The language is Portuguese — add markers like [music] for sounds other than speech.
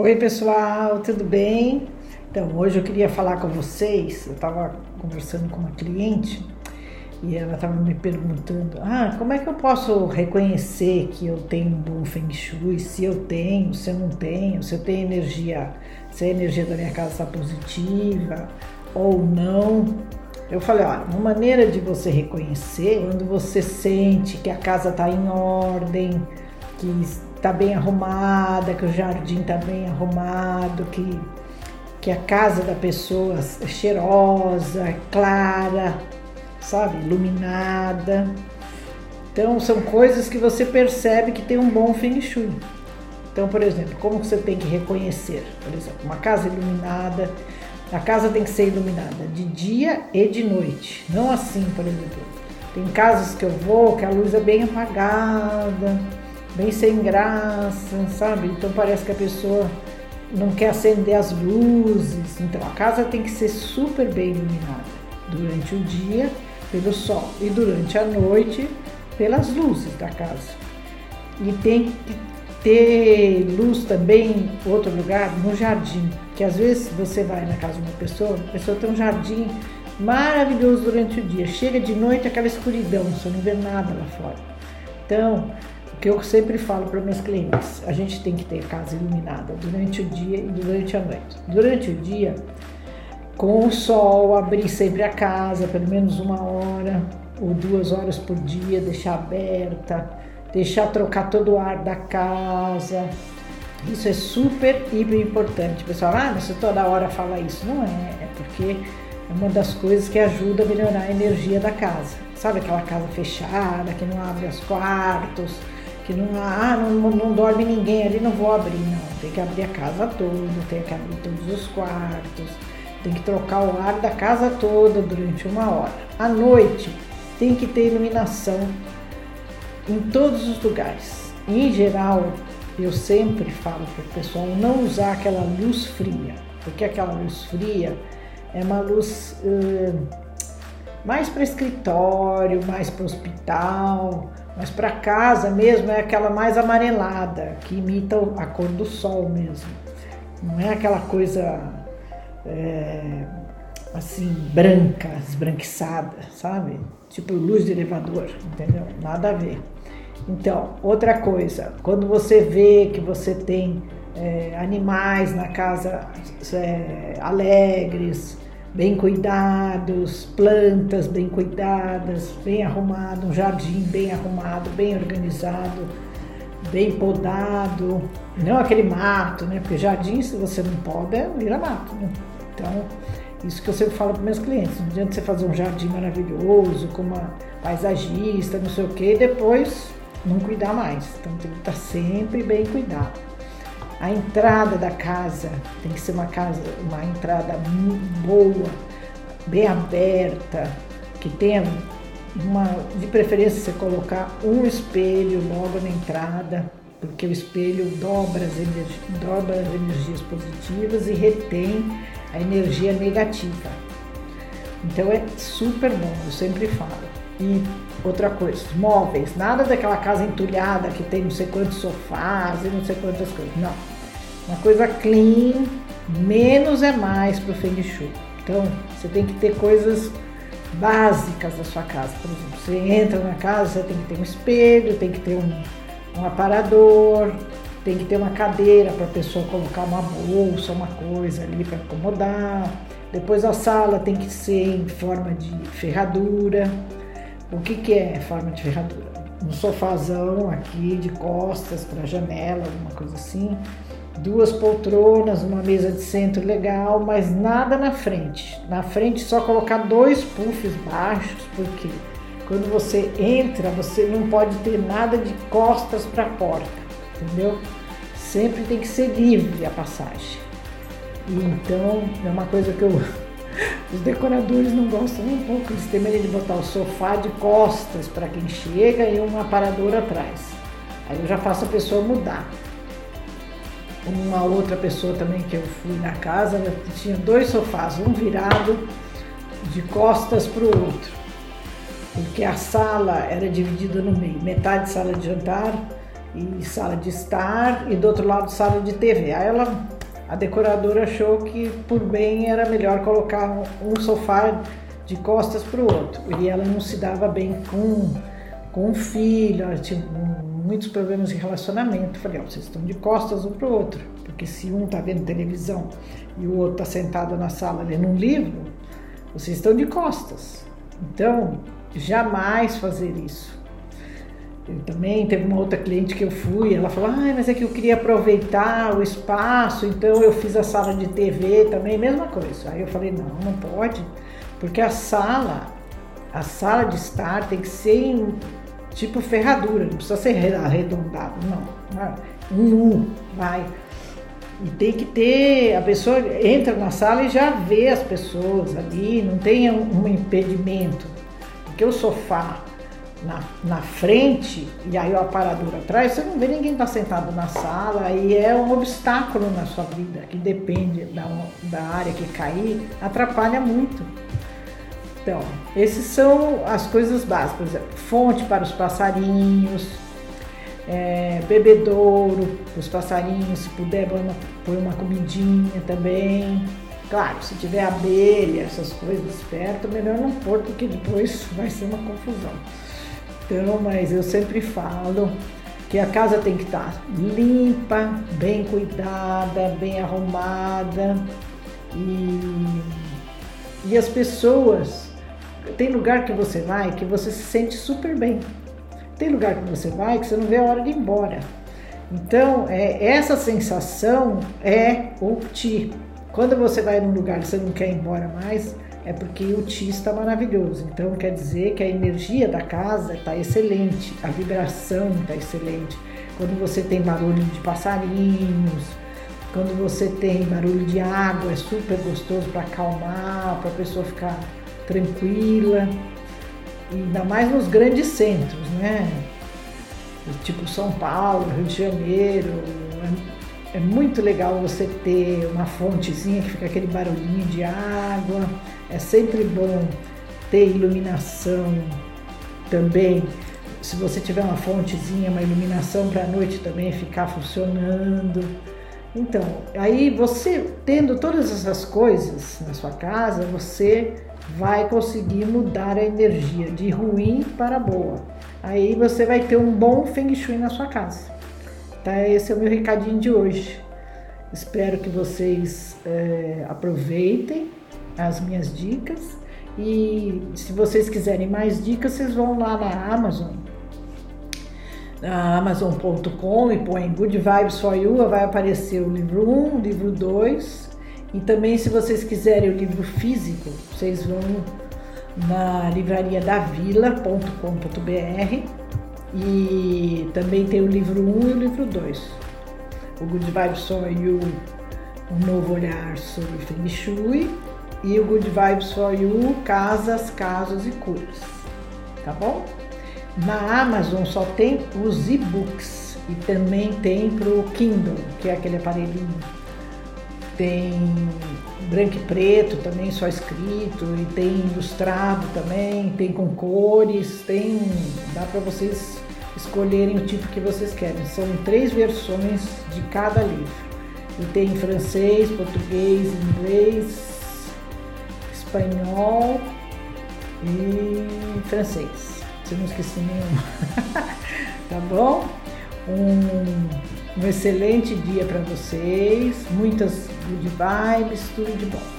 Oi pessoal, tudo bem? Então hoje eu queria falar com vocês. Eu estava conversando com uma cliente e ela estava me perguntando: ah, como é que eu posso reconhecer que eu tenho um bom feng shui? Se eu tenho, se eu não tenho, se eu tenho energia, se a energia da minha casa está positiva ou não. Eu falei: olha, uma maneira de você reconhecer quando você sente que a casa está em ordem, que está bem arrumada, que o jardim está bem arrumado, que, que a casa da pessoa é cheirosa, é clara, sabe, iluminada. Então são coisas que você percebe que tem um bom feng shui. Então, por exemplo, como você tem que reconhecer? Por exemplo, uma casa iluminada, a casa tem que ser iluminada de dia e de noite, não assim, por exemplo. Tem casas que eu vou que a luz é bem apagada, bem sem graça, sabe? Então parece que a pessoa não quer acender as luzes. Então a casa tem que ser super bem iluminada durante o dia pelo sol e durante a noite pelas luzes da casa. E tem que ter luz também, outro lugar, no jardim. Que às vezes você vai na casa de uma pessoa, a pessoa tem um jardim maravilhoso durante o dia. Chega de noite aquela escuridão, você não vê nada lá fora. Então, que eu sempre falo para meus clientes, a gente tem que ter casa iluminada durante o dia e durante a noite. Durante o dia, com o sol, abrir sempre a casa, pelo menos uma hora ou duas horas por dia, deixar aberta, deixar trocar todo o ar da casa. Isso é super, hiper importante. Pessoal, ah, você toda hora fala isso. Não é, é porque é uma das coisas que ajuda a melhorar a energia da casa. Sabe aquela casa fechada, que não abre os quartos, que não, ah, não, não dorme ninguém ali, não vou abrir. Não, tem que abrir a casa toda, tem que abrir todos os quartos, tem que trocar o ar da casa toda durante uma hora. À noite tem que ter iluminação em todos os lugares. Em geral, eu sempre falo para o pessoal não usar aquela luz fria, porque aquela luz fria é uma luz uh, mais para escritório, mais para hospital, mas para casa mesmo é aquela mais amarelada, que imita a cor do sol mesmo. Não é aquela coisa é, assim, branca, esbranquiçada, sabe? Tipo luz de elevador, entendeu? Nada a ver. Então, outra coisa, quando você vê que você tem é, animais na casa é, alegres, bem cuidados, plantas bem cuidadas, bem arrumado, um jardim bem arrumado, bem organizado, bem podado, não aquele mato, né? Porque jardim, se você não poda, vira mato, né? Então, isso que eu sempre falo para meus clientes, não adianta você fazer um jardim maravilhoso, com uma paisagista, não sei o que, e depois não cuidar mais. Então tem que estar sempre bem cuidado. A entrada da casa tem que ser uma casa, uma entrada boa, bem aberta, que tenha uma, de preferência você colocar um espelho logo na entrada, porque o espelho dobra as, energi dobra as energias positivas e retém a energia negativa. Então é super bom, eu sempre falo. E outra coisa, móveis, nada daquela casa entulhada que tem não sei quantos sofás e não sei quantas coisas. Não. Uma coisa clean, menos é mais para o Feng Shui. Então, você tem que ter coisas básicas da sua casa. Por exemplo, você entra na casa, você tem que ter um espelho, tem que ter um, um aparador, tem que ter uma cadeira para a pessoa colocar uma bolsa, uma coisa ali para acomodar. Depois a sala tem que ser em forma de ferradura. O que, que é forma de ferradura? Um sofazão aqui de costas para a janela, alguma coisa assim. Duas poltronas, uma mesa de centro legal, mas nada na frente. Na frente só colocar dois puffs baixos, porque quando você entra, você não pode ter nada de costas para a porta, entendeu? Sempre tem que ser livre a passagem. E então é uma coisa que eu os decoradores não gostam nem um pouco, eles medo de botar o sofá de costas para quem chega e um aparador atrás. Aí eu já faço a pessoa mudar. Uma outra pessoa também que eu fui na casa, tinha dois sofás, um virado de costas para o outro. Porque a sala era dividida no meio, metade sala de jantar e sala de estar e do outro lado sala de TV. Aí ela, a decoradora achou que por bem era melhor colocar um sofá de costas para o outro e ela não se dava bem com com o filho, ela tinha muitos problemas de relacionamento. Falei, ó, vocês estão de costas um para o outro, porque se um está vendo televisão e o outro está sentado na sala lendo um livro, vocês estão de costas. Então, jamais fazer isso. Eu também teve uma outra cliente que eu fui, ela falou: ah, mas é que eu queria aproveitar o espaço, então eu fiz a sala de TV também, mesma coisa. Aí eu falei: não, não pode, porque a sala, a sala de estar tem que ser em, tipo ferradura, não precisa ser arredondado, não. É um U, vai. E tem que ter, a pessoa entra na sala e já vê as pessoas ali, não tem um, um impedimento. Porque o sofá na, na frente e aí o aparador atrás, você não vê ninguém estar tá sentado na sala e é um obstáculo na sua vida, que depende da, da área que cair, atrapalha muito. Então, essas são as coisas básicas. Fonte para os passarinhos, é, bebedouro para os passarinhos, se puder pôr uma comidinha também. Claro, se tiver abelha, essas coisas perto, melhor não pôr, porque depois [laughs] vai ser uma confusão. Então, mas eu sempre falo que a casa tem que estar limpa, bem cuidada, bem arrumada e, e as pessoas. Tem lugar que você vai que você se sente super bem. Tem lugar que você vai que você não vê a hora de ir embora. Então, é, essa sensação é o ti. Quando você vai num lugar que você não quer ir embora mais, é porque o Ti está maravilhoso. Então quer dizer que a energia da casa está excelente, a vibração está excelente. Quando você tem barulho de passarinhos, quando você tem barulho de água, é super gostoso para acalmar, para a pessoa ficar tranquila. E ainda mais nos grandes centros, né? Tipo São Paulo, Rio de Janeiro, é muito legal você ter uma fontezinha que fica aquele barulhinho de água. É sempre bom ter iluminação também. Se você tiver uma fontezinha, uma iluminação para a noite também ficar funcionando. Então, aí você tendo todas essas coisas na sua casa, você vai conseguir mudar a energia de ruim para boa. Aí você vai ter um bom feng shui na sua casa. Tá? Esse é o meu recadinho de hoje. Espero que vocês é, aproveitem as minhas dicas e se vocês quiserem mais dicas, vocês vão lá na Amazon, na Amazon.com e põem Good Vibes for You, vai aparecer o livro 1, o livro 2 e também se vocês quiserem o livro físico, vocês vão na livraria davila.com.br e também tem o livro 1 e o livro 2. O Good Vibes for You, um novo olhar sobre Feng Shui. E o Good Vibes for You, casas, casos e curas. Tá bom? Na Amazon só tem os e-books e também tem pro Kindle, que é aquele aparelhinho. Tem branco e preto também, só escrito, e tem ilustrado também, tem com cores, tem. dá para vocês escolherem o tipo que vocês querem. São três versões de cada livro. E tem francês, português, inglês, espanhol e francês. Se não esqueci nenhum. [laughs] tá bom? Um, um excelente dia para vocês, muitas good vibes, tudo de bom.